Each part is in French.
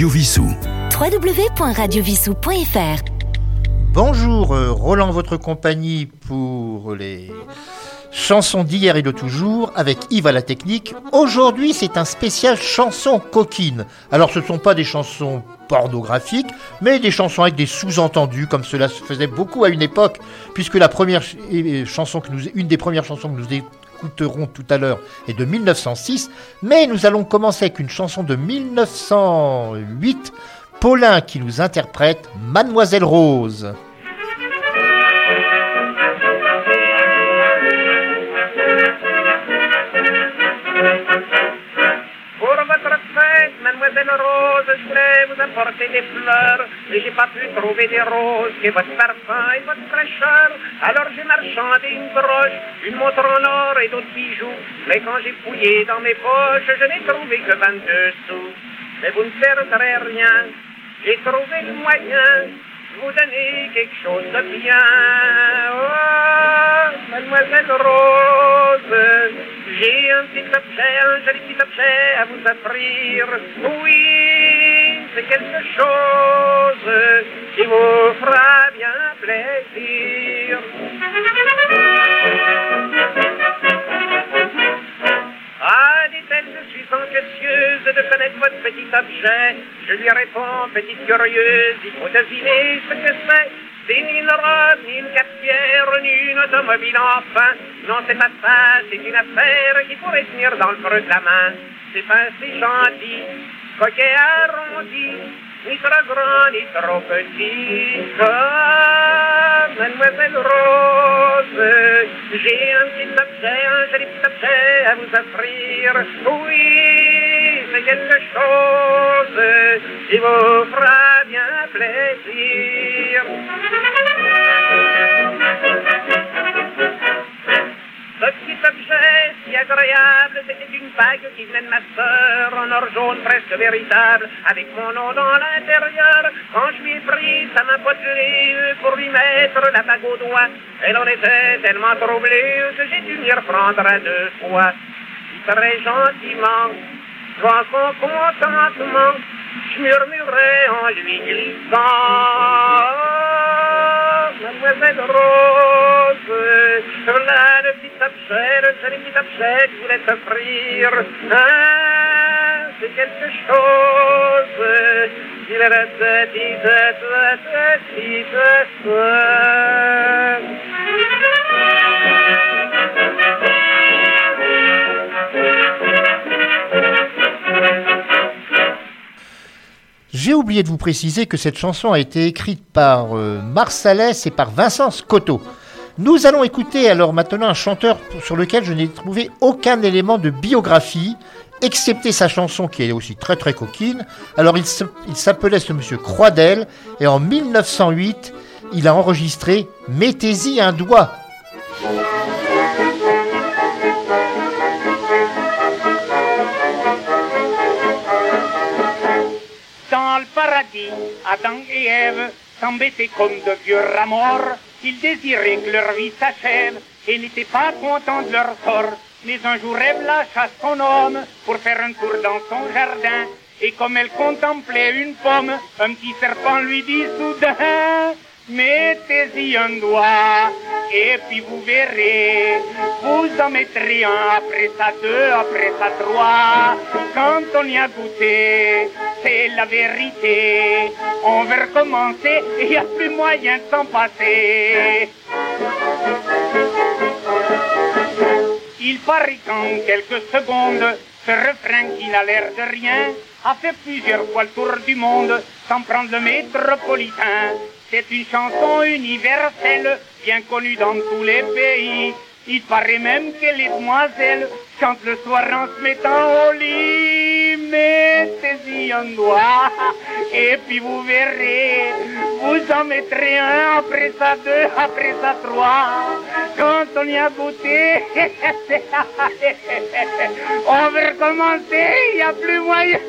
Radio Vissou. www.radiovissou.fr Bonjour, euh, Roland, votre compagnie pour les chansons d'hier et de toujours avec Yves à la technique. Aujourd'hui, c'est un spécial chanson coquine. Alors, ce ne sont pas des chansons pornographiques, mais des chansons avec des sous-entendus, comme cela se faisait beaucoup à une époque, puisque la première ch- chanson que nous, une des premières chansons que nous écouterons tout à l'heure est de 1906, mais nous allons commencer avec une chanson de 1908, Paulin qui nous interprète Mademoiselle Rose. Rose, je voulais vous apporter des fleurs, mais j'ai pas pu trouver des roses qui votre parfum et votre fraîcheur. Alors j'ai marchandé une broche, une montre en or et d'autres bijoux. Mais quand j'ai fouillé dans mes poches, je n'ai trouvé que 22 sous. Mais vous ne perdrez rien, j'ai trouvé le moyen de vous donner quelque chose de bien. Oh, mademoiselle Rose, j'ai un petit objet, un joli petit objet à vous offrir. Oui, c'est quelque chose qui vous fera bien plaisir. Ah, dit-elle, je suis anxieuse de connaître votre petit objet. Je lui réponds, petite curieuse, il faut deviner ce que c'est. Ni une robe, ni une cafetière, ni une automobile, enfin. Non, c'est pas ça, c'est une affaire qui pourrait tenir dans le creux de la main. C'est pas assez gentil, coquet arrondi, ni trop grand, ni trop petit. Ah, mademoiselle Rose, j'ai un petit objet, un joli petit objet à vous offrir. Oui, quelque chose qui vous fera bien plaisir. Ce petit objet si agréable, c'était une bague qui venait de ma sœur, en or jaune presque véritable, avec mon nom dans l'intérieur. Quand je lui ai pris sa main potelée pour lui mettre la bague au doigt, elle en était tellement troublée que j'ai dû m'y reprendre à deux fois. Très gentiment, son contentement, je murmurais en lui glissant. Mademoiselle Rose, voilà le petit objet, le joli petit que je voulais t'offrir. Ah, c'est quelque chose. Il est la petite, petite, J'ai oublié de vous préciser que cette chanson a été écrite par euh, Marsalès et par Vincent Scotto. Nous allons écouter alors maintenant un chanteur sur lequel je n'ai trouvé aucun élément de biographie, excepté sa chanson qui est aussi très très coquine. Alors il s'appelait ce monsieur Croidel et en 1908 il a enregistré Mettez-y un doigt. Adam et Ève s'embêtaient comme de vieux rats morts. Ils désiraient que leur vie s'achève et n'étaient pas contents de leur sort. Mais un jour Ève lâcha son homme pour faire un tour dans son jardin. Et comme elle contemplait une pomme, un petit serpent lui dit soudain Mettez-y un doigt et puis vous verrez, vous en mettrez un, après ça deux, après ça trois. Quand on y a goûté, c'est la vérité. On veut recommencer et il n'y a plus moyen de s'en passer. Il paraît qu'en quelques secondes, ce refrain qui n'a l'air de rien a fait plusieurs fois le tour du monde sans prendre le métropolitain. C'est une chanson universelle, bien connue dans tous les pays. Il paraît même que les demoiselles chantent le soir en se mettant au lit. Mettez-y un doigt, et puis vous verrez, vous en mettrez un, après ça deux, après ça trois. Quand on y a goûté, on veut recommencer, il n'y a plus moyen.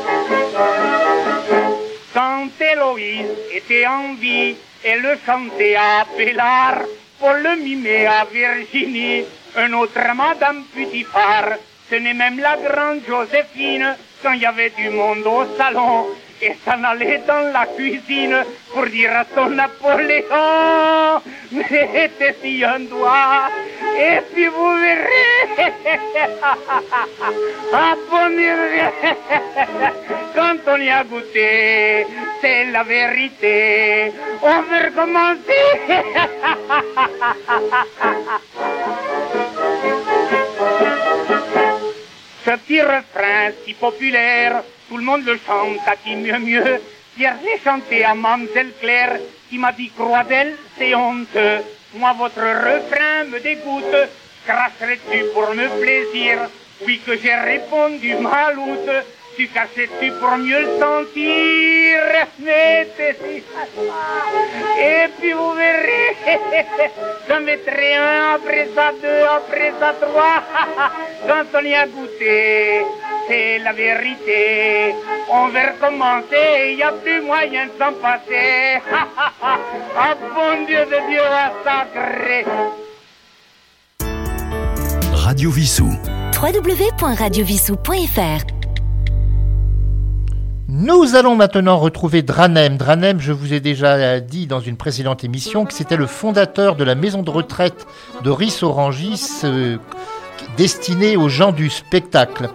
Quand Héloïse était en vie, elle le chantait à Pélard pour le mimer à Virginie, un autre Madame Putifar. tenait même la grande Joséphine quand il y avait du monde au salon et s'en allait dans la cuisine pour dire à son Napoléon, mettez-y un doigt, et puis vous verrez, ah bon, quand on y a goûté, c'est la vérité, on veut recommencer. Ce petit refrain si populaire, tout le monde le chante à qui mieux mieux. Hier j'ai chanté à Mamselle Claire qui m'a dit croix d'elle, c'est honteux. Moi votre refrain me dégoûte. Cracherais-tu pour me plaisir? Oui que j'ai répondu maloute. Tu cachais-tu pour mieux le sentir? Et puis vous verrez, j'en mettrai un, après ça deux, après ça trois. Quand on y a goûté, c'est la vérité. On va recommencer, il n'y a plus moyen de s'en passer. ah bon Dieu de Dieu, sacré. Radio Vissou. www.radiovissou.fr Nous allons maintenant retrouver Dranem. Dranem, je vous ai déjà dit dans une précédente émission que c'était le fondateur de la maison de retraite de Ris-Orangis, euh, destinée aux gens du spectacle.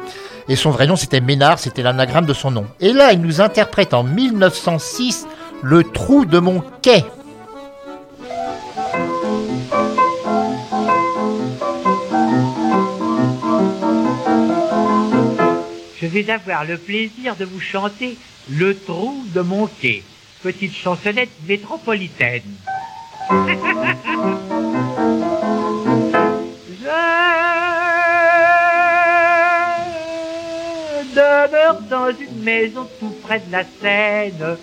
Et son vrai nom, c'était Ménard, c'était l'anagramme de son nom. Et là, il nous interprète en 1906 Le trou de mon quai. Je vais avoir le plaisir de vous chanter Le trou de mon quai, petite chansonnette métropolitaine. dans une maison tout près de la Seine,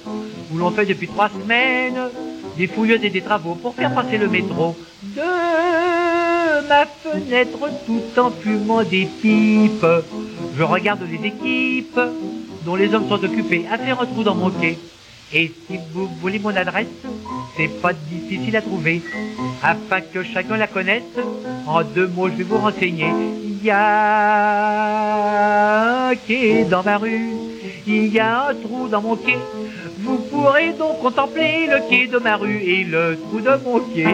où l'on fait depuis trois semaines des fouilleuses et des travaux pour faire passer le métro. De ma fenêtre, tout en fumant des pipes, je regarde les équipes dont les hommes sont occupés à faire un trou dans mon quai. Et si vous voulez mon adresse, c'est pas difficile à trouver. Afin que chacun la connaisse, en deux mots je vais vous renseigner. Il y a un quai dans ma rue, il y a un trou dans mon quai. Vous pourrez donc contempler le quai de ma rue et le trou de mon quai.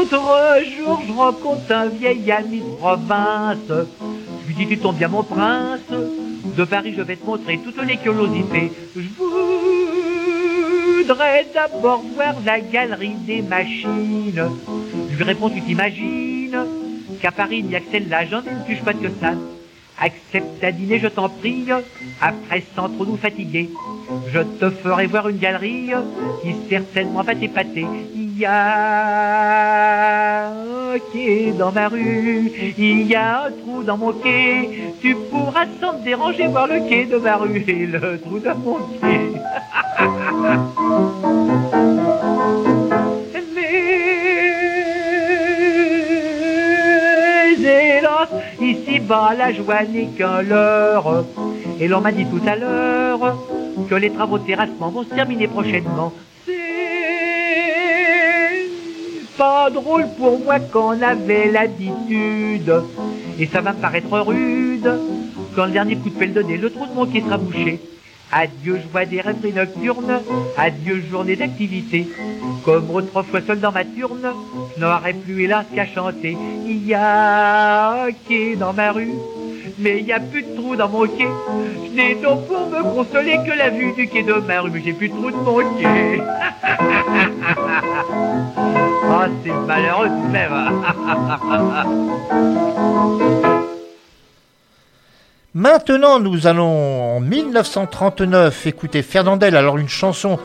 L'autre jour, je rencontre un vieil ami de province. Je lui dis, tu tombes bien mon prince. De Paris, je vais te montrer toutes les curiosités. Voudrais d'abord voir la galerie des machines. Je lui réponds, tu t'imagines qu'à Paris, il n'y a que celle-là, j'en ai une plus chouette que ça. Accepte à dîner, je t'en prie, après sans trop nous fatiguer. Je te ferai voir une galerie qui certainement va t'épater. Y dans ma rue, il y a un trou dans mon quai. Tu pourras sans te déranger voir le quai de ma rue et le trou de mon quai. Mais hélas, ici-bas, la joie n'est qu'un leurre. Et l'on m'a dit tout à l'heure que les travaux de terrassement vont se terminer prochainement. Pas drôle pour moi qu'on avait l'habitude. Et ça va me paraître rude quand le dernier coup de pelle donné, le trou de mon quai sera bouché. Adieu joie des rêveries nocturnes, adieu journée d'activité. Comme autrefois seul dans ma turne, je n'aurai plus hélas qu'à chanter. Il y a un quai dans ma rue, mais il n'y a plus de trou dans mon quai. Je n'ai donc pour me consoler que la vue du quai de ma rue, mais j'ai plus de trou de mon quai. Même. Maintenant, nous allons en 1939 écouter Fernandel. Alors une chanson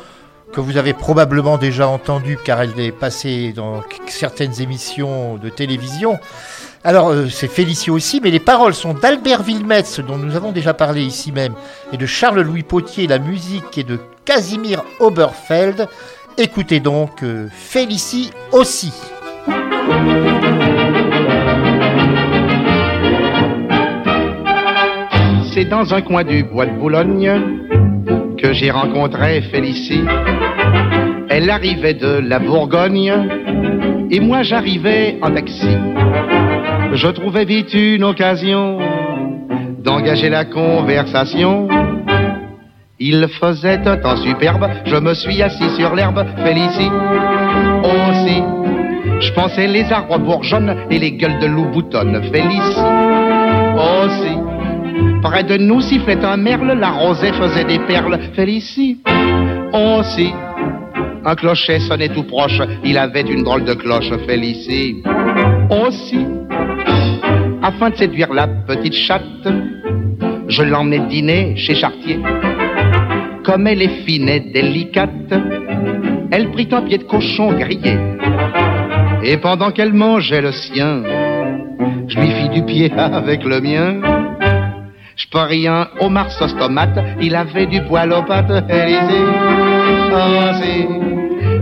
que vous avez probablement déjà entendue car elle est passée dans certaines émissions de télévision. Alors euh, c'est Félicie aussi, mais les paroles sont d'Albert Wilmetz dont nous avons déjà parlé ici même et de Charles-Louis Potier. La musique est de Casimir Oberfeld. Écoutez donc euh, Félicie aussi. C'est dans un coin du bois de Boulogne que j'ai rencontré Félicie. Elle arrivait de la Bourgogne et moi j'arrivais en taxi. Je trouvais vite une occasion d'engager la conversation. Il faisait un temps superbe, je me suis assis sur l'herbe, Félicie aussi. Je pensais les arbres bourgeonnent et les gueules de loup boutonnent, Félicie aussi. Près de nous sifflait un merle, la rosée faisait des perles, Félicie aussi. Un clocher sonnait tout proche, il avait une drôle de cloche, Félicie aussi. Afin de séduire la petite chatte, je l'emmenais dîner chez Chartier. Comme elle est fine et délicate, elle prit un pied de cochon grillé. Et pendant qu'elle mangeait le sien, je lui fis du pied avec le mien. Je parie un homard sauce tomate, il avait du poil aux pattes, Élysée. Si.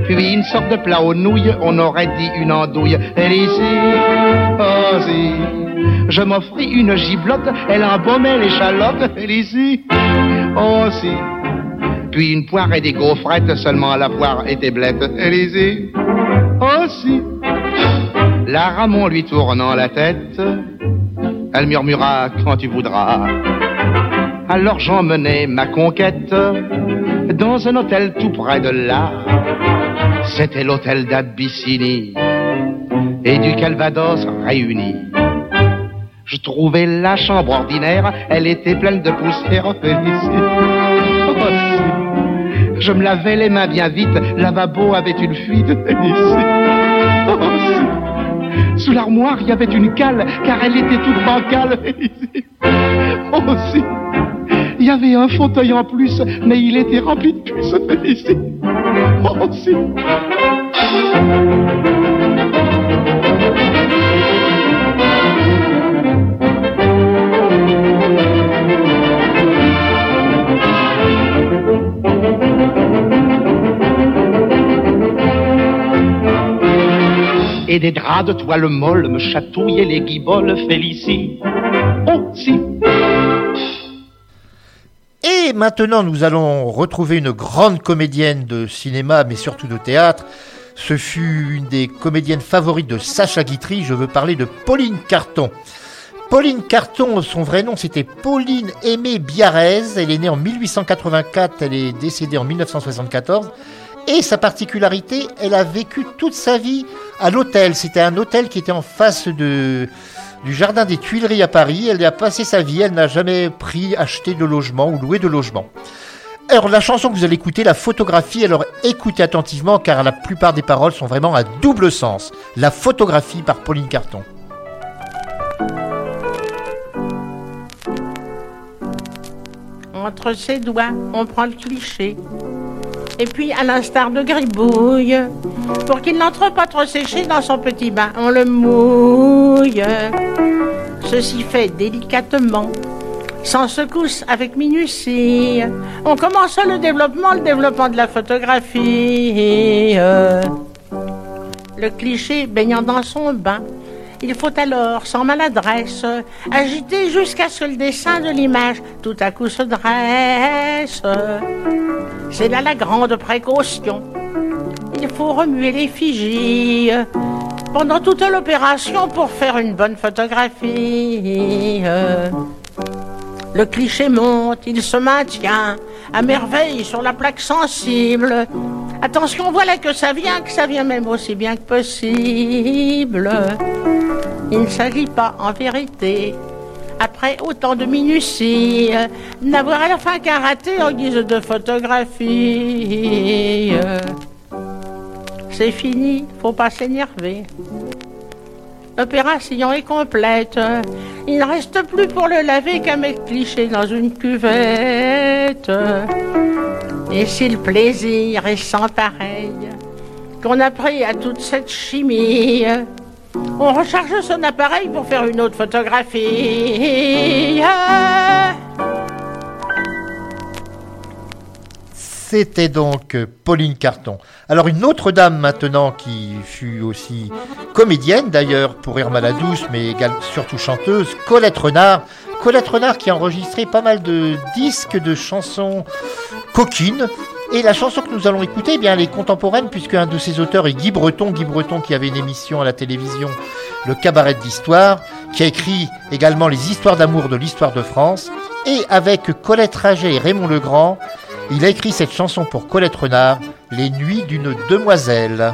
Puis une sorte de plat aux nouilles, on aurait dit une andouille, Élysée. Oh, si. Je m'offris une giblotte, elle embaumait l'échalote, Élysée. Oh, si. Puis une poire et des gaufrettes, seulement la poire était blette, Élysée. Oh, si. La Ramon lui tournant la tête, elle murmura quand tu voudras. Alors j'emmenai ma conquête dans un hôtel tout près de là. C'était l'hôtel d'Abyssinie et du Calvados réunis. Je trouvais la chambre ordinaire, elle était pleine de poussière. Si. Je me lavais les mains bien vite, lavabo avait une fuite. Si. Sous l'armoire, il y avait une cale, car elle était toute bancale. Oh, si. Il y avait un fauteuil en plus, mais il était rempli de puces. Oh, Et des draps de toile molle me chatouillaient les guiboles, Félicie. Oh, si. Et maintenant, nous allons retrouver une grande comédienne de cinéma, mais surtout de théâtre. Ce fut une des comédiennes favorites de Sacha Guitry. Je veux parler de Pauline Carton. Pauline Carton, son vrai nom, c'était Pauline Aimée Biarrez. Elle est née en 1884, elle est décédée en 1974. Et sa particularité, elle a vécu toute sa vie à l'hôtel. C'était un hôtel qui était en face du jardin des Tuileries à Paris. Elle a passé sa vie, elle n'a jamais pris, acheté de logement ou loué de logement. Alors la chanson que vous allez écouter, la photographie, alors écoutez attentivement car la plupart des paroles sont vraiment à double sens. La photographie par Pauline Carton. Entre ses doigts, on prend le cliché. Et puis, à l'instar de Gribouille, pour qu'il n'entre pas trop séché dans son petit bain, on le mouille. Ceci fait délicatement, sans secousse, avec minutie. On commence le développement, le développement de la photographie. Le cliché baignant dans son bain. Il faut alors, sans maladresse, agiter jusqu'à ce que le dessin de l'image tout à coup se dresse. C'est là la grande précaution. Il faut remuer l'effigie pendant toute l'opération pour faire une bonne photographie. Le cliché monte, il se maintient à merveille sur la plaque sensible. Attention, voilà que ça vient, que ça vient même aussi bien que possible. Il ne s'agit pas, en vérité, après autant de minutie, n'avoir à la fin qu'un raté en guise de photographie. C'est fini, faut pas s'énerver. L'opération est complète. Il ne reste plus pour le laver qu'un mec cliché dans une cuvette. Et si le plaisir est sans pareil, qu'on a pris à toute cette chimie, on recharge son appareil pour faire une autre photographie. C'était donc Pauline Carton. Alors une autre dame maintenant qui fut aussi comédienne d'ailleurs pour Irma la Douce, mais surtout chanteuse, Colette Renard. Colette Renard qui a enregistré pas mal de disques de chansons coquines Et la chanson que nous allons écouter, eh bien, elle est contemporaine puisque un de ses auteurs est Guy Breton, Guy Breton qui avait une émission à la télévision, le Cabaret d'Histoire, qui a écrit également les histoires d'amour de l'histoire de France. Et avec Colette Raget et Raymond Legrand, il a écrit cette chanson pour Colette Renard, Les Nuits d'une demoiselle.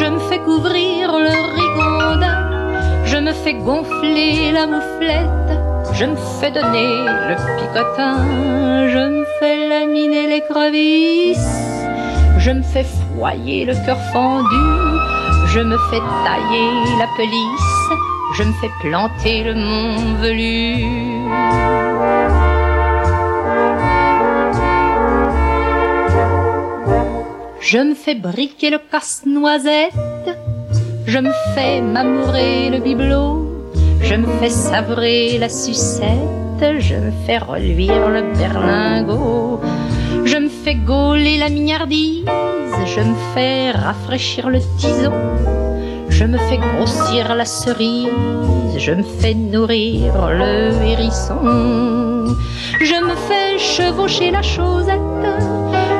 je me fais couvrir le rigondin, je me fais gonfler la mouflette, je me fais donner le picotin, je me fais laminer les crevisses, je me fais foyer le cœur fendu, je me fais tailler la pelisse, je me fais planter le mont velu. Je me fais briquer le casse-noisette, je me fais m'amourer le bibelot, je me fais savrer la sucette, je me fais reluire le berlingot, je me fais gauler la mignardise, je me fais rafraîchir le tison, je me fais grossir la cerise, je me fais nourrir le hérisson, je me fais chevaucher la chosette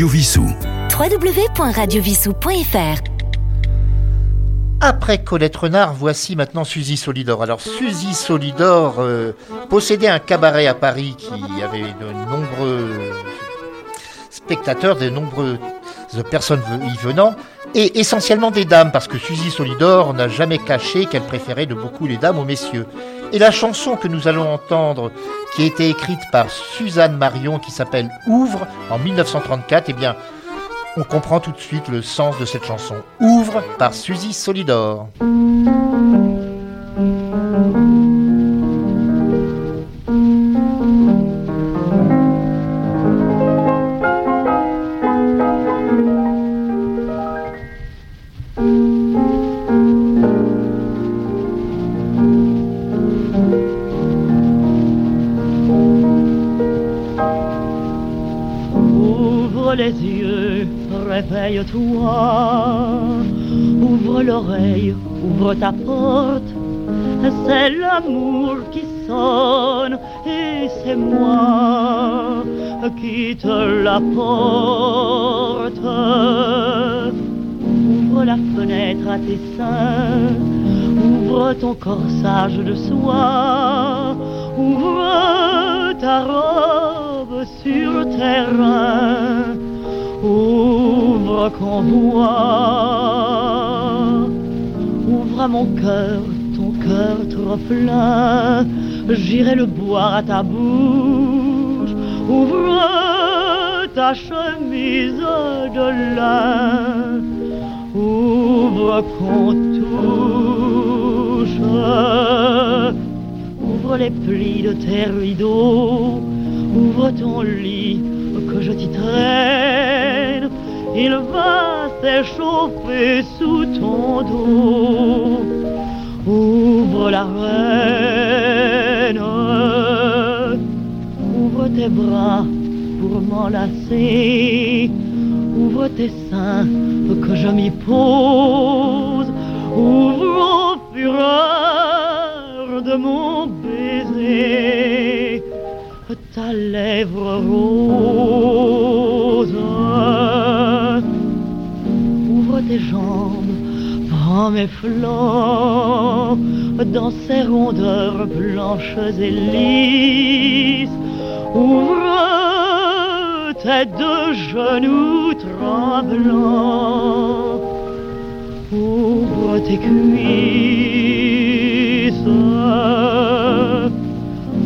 Radio Vissou. www.radiovissou.fr après Colette Renard, voici maintenant Suzy Solidor. Alors Suzy Solidor euh, possédait un cabaret à Paris qui avait de nombreux spectateurs, de nombreuses personnes y venant, et essentiellement des dames, parce que Suzy Solidor n'a jamais caché qu'elle préférait de beaucoup les dames aux messieurs. Et la chanson que nous allons entendre, qui a été écrite par Suzanne Marion, qui s'appelle Ouvre en 1934, eh bien, on comprend tout de suite le sens de cette chanson. Ouvre par Suzy Solidor. Moi qui te l'apporte. Ouvre la fenêtre à tes seins, ouvre ton corsage de soie, ouvre ta robe sur le terrain. Ouvre qu'on voit, ouvre à mon cœur, ton cœur trop plein, j'irai le boire à ta bouche. Ouvre ta chemise de lin, ouvre qu'on touche. Ouvre les plis de tes rideaux, ouvre ton lit que je t'y traîne, il va s'échauffer sous ton dos. Ouvre la reine, tes bras pour m'enlacer, ouvre tes seins que je m'y pose, ouvre au fureur de mon baiser ta lèvre rose. Ouvre tes jambes, prends mes flancs, dans ces rondeurs blanches et lisses. Ouvre tes deux genoux tremblants. Ouvre tes cuisses.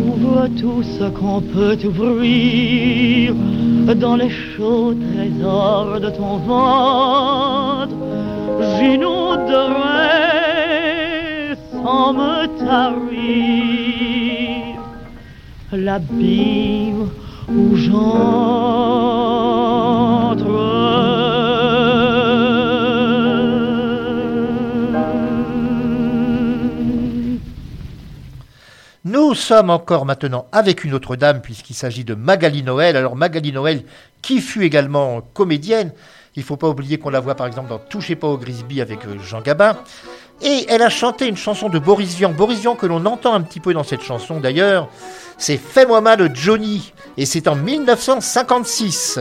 Ouvre tout ce qu'on peut ouvrir dans les chauds trésors de ton ventre. J'inonderai sans me tarir Nous sommes encore maintenant avec une autre dame puisqu'il s'agit de Magali Noël. Alors Magali Noël qui fut également comédienne. Il faut pas oublier qu'on la voit par exemple dans Touchez pas au Grisby avec euh, Jean Gabin. Et elle a chanté une chanson de Boris Vian. Boris Vian que l'on entend un petit peu dans cette chanson d'ailleurs. C'est Fais-moi mal Johnny. Et c'est en 1956.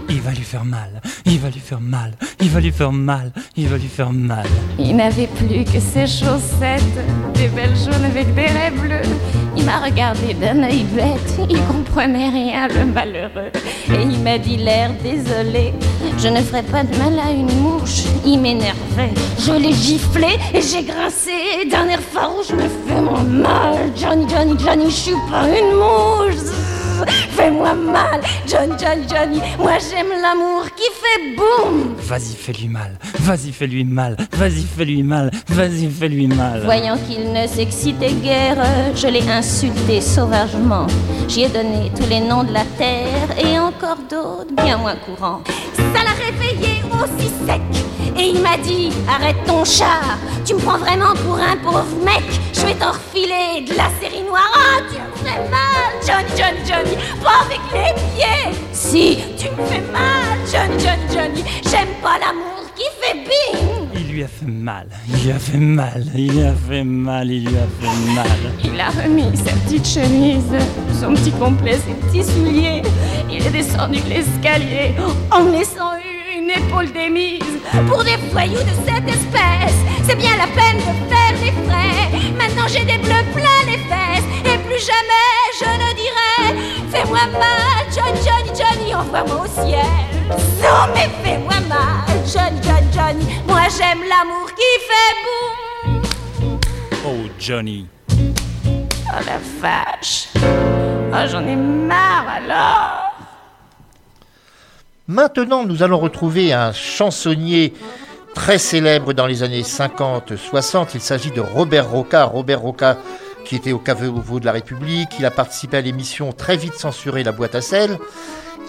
Il va lui faire mal, il va lui faire mal, il va lui faire mal, il va lui faire mal. Il n'avait plus que ses chaussettes, des belles jaunes avec des raies bleues. Il m'a regardé d'un œil bête, il comprenait rien, le malheureux. Et il m'a dit l'air désolé, je ne ferai pas de mal à une mouche. Il m'énervait, je l'ai giflé et j'ai grincé. D'un air farouche, me fais-moi mal, Johnny, Johnny, Johnny, je suis pas une mouche. Fais-moi mal, Johnny, Johnny, Johnny, moi j'aime l'amour qui fait boum. Vas-y, fais-lui mal, vas-y, fais-lui mal, vas-y, fais-lui mal, vas-y, fais-lui mal. Voyant qu'il ne s'excitait guère, je l'ai insulté sauvagement. J'y ai donné tous les noms de la terre et encore d'autres bien moins courants. Ça l'a réveillé aussi sec. Et il m'a dit, arrête ton char, tu me prends vraiment pour un pauvre mec. Je vais t'en refiler de la série noire. Tu me fais mal, Johnny, Johnny, Johnny, pas avec les pieds. Si, tu me fais mal, Johnny, Johnny, Johnny, j'aime pas l'amour qui fait bing. Il lui a fait mal, il lui a fait mal, il lui a fait mal, il lui a fait mal. Il a remis sa petite chemise, son petit complet, ses petits souliers. Il est descendu l'escalier en laissant une épaule démise. Pour des voyous de cette espèce, c'est bien la peine de faire des frais. Maintenant j'ai des bleus plein les fesses et plus jamais je ne dirai Fais-moi mal, Johnny, Johnny, Johnny, envoie-moi au ciel. Non mais fais-moi mal, Johnny, Johnny, Johnny, moi j'aime l'amour qui fait boum. Oh, Johnny. Oh la vache Oh j'en ai marre alors Maintenant, nous allons retrouver un chansonnier très célèbre dans les années 50-60. Il s'agit de Robert Roca. Robert Roca, qui était au caveau de la République. Il a participé à l'émission très vite censurée La boîte à sel.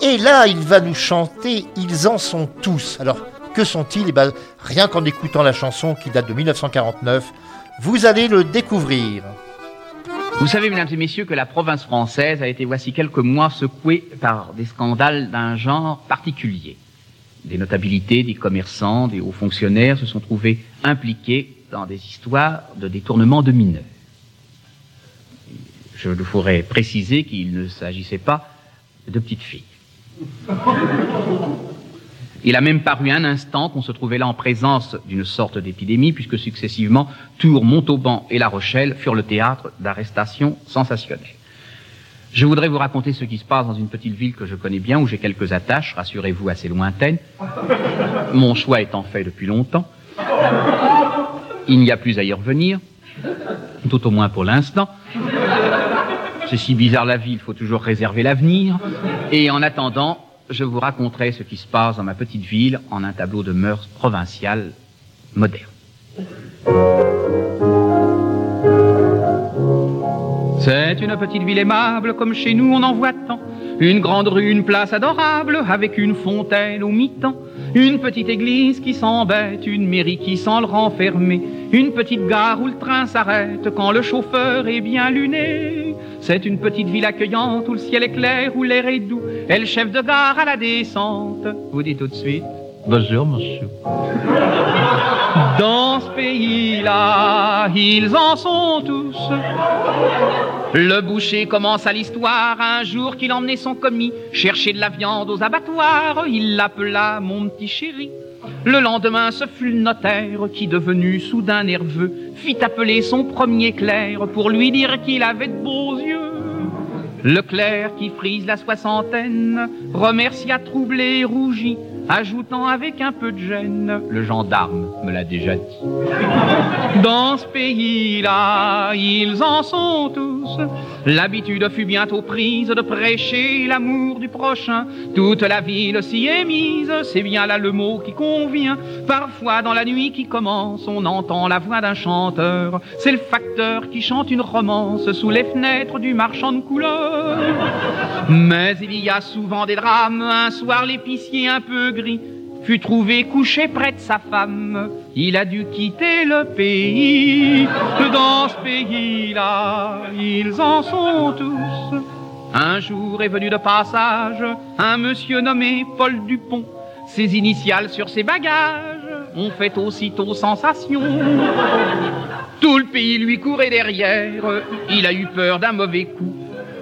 Et là, il va nous chanter Ils en sont tous. Alors, que sont-ils? Eh ben, rien qu'en écoutant la chanson qui date de 1949, vous allez le découvrir. Vous savez, mesdames et messieurs, que la province française a été voici quelques mois secouée par des scandales d'un genre particulier. Des notabilités, des commerçants, des hauts fonctionnaires se sont trouvés impliqués dans des histoires de détournement de mineurs. Je voudrais préciser qu'il ne s'agissait pas de petites filles. Il a même paru un instant qu'on se trouvait là en présence d'une sorte d'épidémie, puisque successivement Tours, Montauban et La Rochelle furent le théâtre d'arrestations sensationnelles. Je voudrais vous raconter ce qui se passe dans une petite ville que je connais bien, où j'ai quelques attaches, rassurez-vous, assez lointaines. Mon choix étant fait depuis longtemps. Il n'y a plus à y revenir, tout au moins pour l'instant. C'est si bizarre la vie, il faut toujours réserver l'avenir. Et en attendant, je vous raconterai ce qui se passe dans ma petite ville en un tableau de mœurs provinciales modernes. C'est une petite ville aimable, comme chez nous on en voit tant. Une grande rue, une place adorable, avec une fontaine au mi-temps. Une petite église qui s'embête, une mairie qui sent le renfermer. Une petite gare où le train s'arrête quand le chauffeur est bien luné. C'est une petite ville accueillante où le ciel est clair, où l'air est doux. Et le chef de gare à la descente vous dit tout de suite Bonjour, monsieur. Dans ce pays-là, ils en sont tous. Le boucher commence à l'histoire un jour qu'il emmenait son commis chercher de la viande aux abattoirs. Il l'appela mon petit chéri. Le lendemain, ce fut le notaire qui, devenu soudain nerveux, fit appeler son premier clerc pour lui dire qu'il avait de beaux yeux. Le clerc qui frise la soixantaine remercia troublé et rougi, ajoutant avec un peu de gêne, le gendarme me l'a déjà dit. Dans ce pays-là, ils en sont tous. L'habitude fut bientôt prise de prêcher l'amour du prochain. Toute la ville s'y est mise, c'est bien là le mot qui convient. Parfois dans la nuit qui commence, on entend la voix d'un chanteur. C'est le facteur qui chante une romance sous les fenêtres du marchand de couleurs. Mais il y a souvent des drames. Un soir, l'épicier un peu fut trouvé couché près de sa femme. Il a dû quitter le pays. Dans ce pays-là, ils en sont tous. Un jour est venu de passage un monsieur nommé Paul Dupont. Ses initiales sur ses bagages ont fait aussitôt sensation. Tout le pays lui courait derrière. Il a eu peur d'un mauvais coup.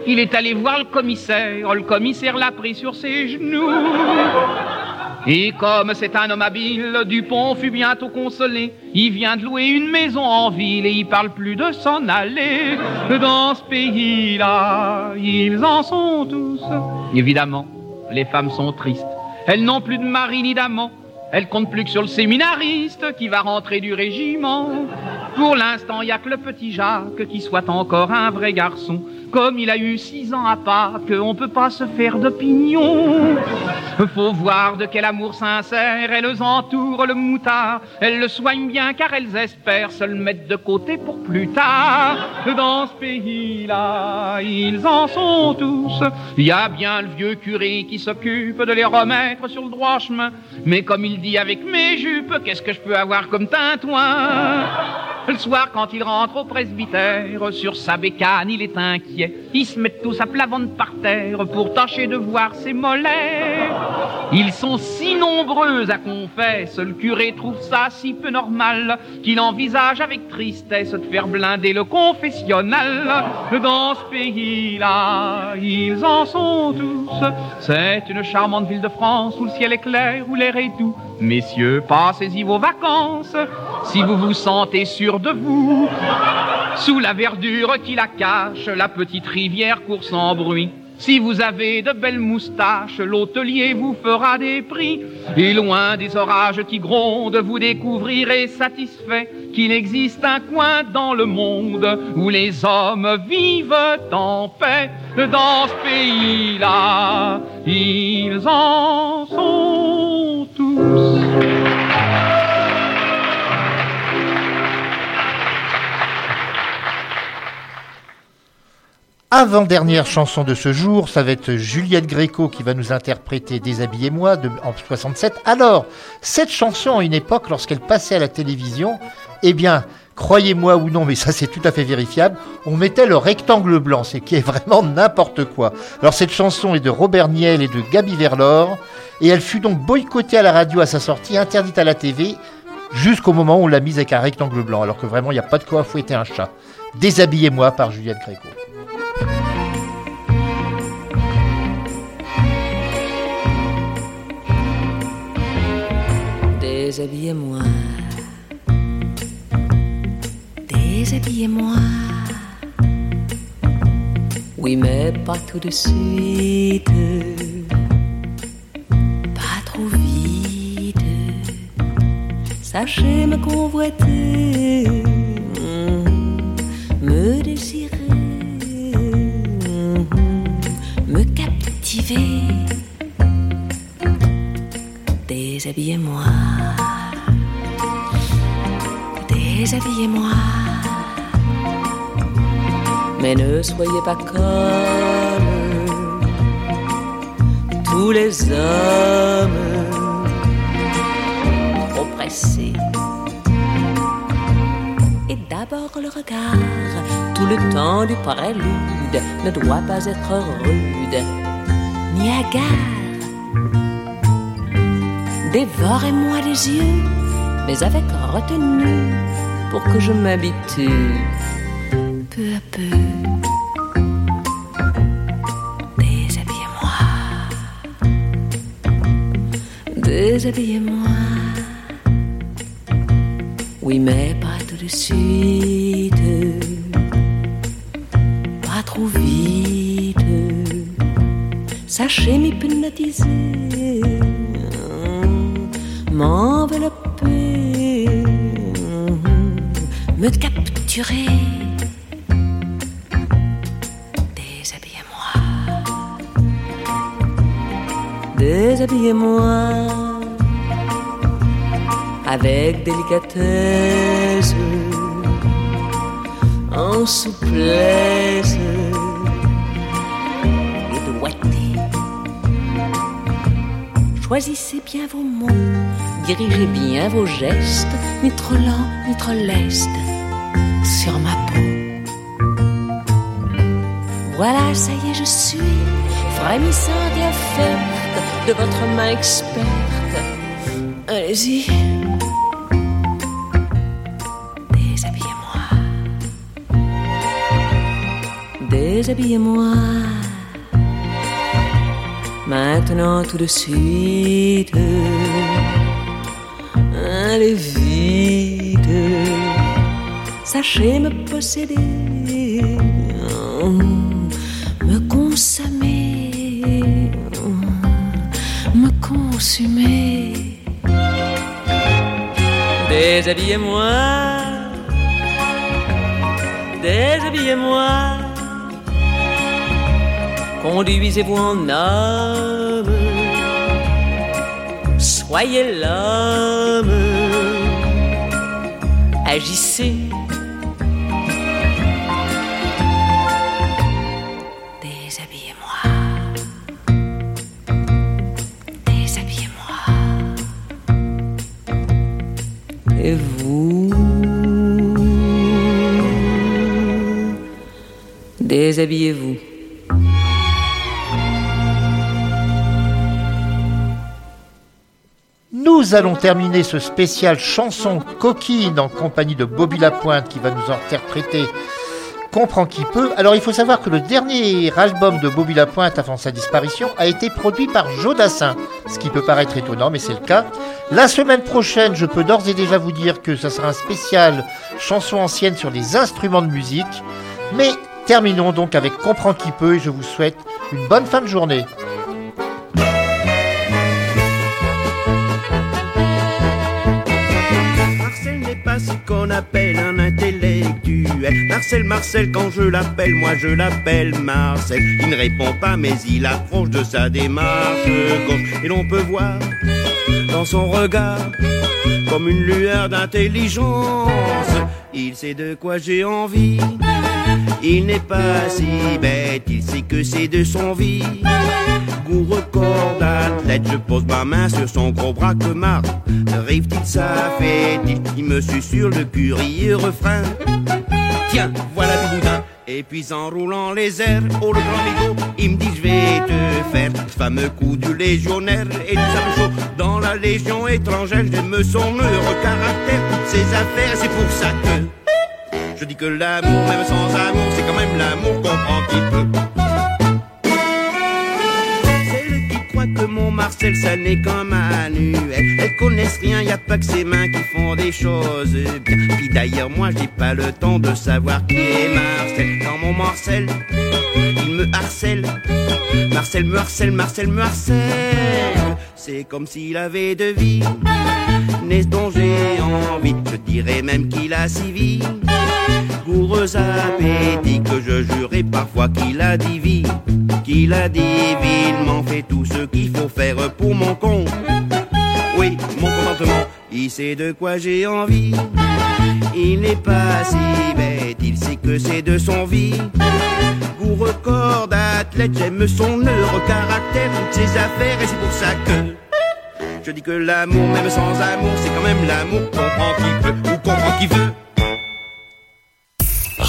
Il est allé voir le commissaire. Le commissaire l'a pris sur ses genoux. Et comme c'est un homme habile, Dupont fut bientôt consolé. Il vient de louer une maison en ville et il parle plus de s'en aller. Dans ce pays-là, ils en sont tous. Évidemment, les femmes sont tristes. Elles n'ont plus de mari ni d'amant. Elles comptent plus que sur le séminariste qui va rentrer du régiment. Pour l'instant, il n'y a que le petit Jacques qui soit encore un vrai garçon. Comme il a eu six ans à Pâques, on peut pas se faire d'opinion. Faut voir de quel amour sincère elles entourent le moutard. Elles le soignent bien car elles espèrent se le mettre de côté pour plus tard. Dans ce pays-là, ils en sont tous. Il y a bien le vieux curé qui s'occupe de les remettre sur le droit chemin. Mais comme il dit avec mes jupes, qu'est-ce que je peux avoir comme tintouin le soir, quand il rentre au presbytère, sur sa bécane, il est inquiet. Ils se mettent tous à plat par terre pour tâcher de voir ses mollets. Ils sont si nombreux à confesse, le curé trouve ça si peu normal qu'il envisage avec tristesse de faire blinder le confessionnal. Dans ce pays-là, ils en sont tous. C'est une charmante ville de France où le ciel est clair, où l'air est doux. Messieurs, passez-y vos vacances si vous vous sentez sûr de vous. Sous la verdure qui la cache, la petite rivière court sans bruit. Si vous avez de belles moustaches, l'hôtelier vous fera des prix. Et loin des orages qui grondent, vous découvrirez satisfait qu'il existe un coin dans le monde où les hommes vivent en paix. Dans ce pays-là, ils en sont tous. Avant-dernière chanson de ce jour, ça va être Juliette Gréco qui va nous interpréter Déshabillez-moi en 67. Alors, cette chanson, à une époque, lorsqu'elle passait à la télévision, eh bien, croyez-moi ou non, mais ça c'est tout à fait vérifiable, on mettait le rectangle blanc, c'est qui est vraiment n'importe quoi. Alors cette chanson est de Robert Niel et de Gabi Verlor, et elle fut donc boycottée à la radio à sa sortie, interdite à la TV, jusqu'au moment où on l'a mise avec un rectangle blanc, alors que vraiment il n'y a pas de quoi fouetter un chat. Déshabillez-moi par Juliette Gréco. Déshabillez-moi. Déshabillez-moi. Oui, mais pas tout de suite. Pas trop vite. Sachez me convoiter. Me désirer. Déshabillez-moi, déshabillez-moi. Mais ne soyez pas comme tous les hommes trop pressés. Et d'abord le regard, tout le temps du prélude, ne doit pas être rude ni hagard. Dévorez-moi les yeux, mais avec retenue, pour que je m'habitue peu à peu. Déshabillez-moi, déshabillez-moi. Me capturer. Déshabillez-moi, déshabillez-moi. Avec délicatesse, en souplesse. Choisissez bien vos mots, dirigez bien vos gestes, ni trop lent, ni trop leste, sur ma peau. Voilà, ça y est, je suis frémissante et offerte de votre main experte. Allez-y. Déshabillez-moi. Déshabillez-moi. Maintenant tout de suite. Sachez me posséder. Me consommer. Me consumer. Déshabillez-moi, déshabillez-moi, conduisez-vous en homme, soyez l'homme, agissez. Déshabillez-moi, déshabillez-moi. Et vous? Déshabillez-vous. Nous allons terminer ce spécial chanson coquine en compagnie de Bobby Lapointe qui va nous interpréter Comprend qui peut. Alors il faut savoir que le dernier album de Bobby Lapointe avant sa disparition a été produit par Joe Dassin, ce qui peut paraître étonnant mais c'est le cas. La semaine prochaine, je peux d'ores et déjà vous dire que ça sera un spécial chanson ancienne sur les instruments de musique. Mais terminons donc avec Comprend qui peut et je vous souhaite une bonne fin de journée. Un intellectuel. Marcel, Marcel, quand je l'appelle, moi je l'appelle Marcel. Il ne répond pas, mais il approche de sa démarche. Et l'on peut voir dans son regard comme une lueur d'intelligence. Il sait de quoi j'ai envie. Il n'est pas si bête, il sait que c'est de son vie. Goût record d'athlète, je pose ma main sur son gros bras que marre. Arrive-t-il, ça fait-il? Il me susurre le curieux refrain. Tiens, voilà du boudin. Et puis en roulant les airs, oh le grand Migo, il me dit je vais te faire ce fameux coup du légionnaire et du sable chaud. Dans la légion étrangère, j'aime son heureux caractère, ses affaires, c'est pour ça que je dis que l'amour, même sans amour, c'est quand même l'amour qu'on prend qui peut. Marcel, ça n'est qu'un manuel. Elles connaissent rien, y a pas que ses mains qui font des choses bien. Puis d'ailleurs, moi, j'ai pas le temps de savoir qui est Marcel. Quand mon Marcel, il me harcèle. Marcel me harcèle, Marcel me harcèle. C'est comme s'il avait de vie. N'est-ce dont j'ai envie? Je dirais même qu'il a si vie. Goureux appétit que je jurais parfois qu'il a dit vie. Qu'il a divinement fait tout ce qu'il faut faire pour mon compte. Oui, mon contentement, il sait de quoi j'ai envie. Il n'est pas si bête, il sait que c'est de son vie. Goût record d'athlète, j'aime son heureux caractère, toutes ses affaires, et c'est pour ça que je dis que l'amour, même sans amour, c'est quand même l'amour. Comprend qui peut ou comprend qui veut.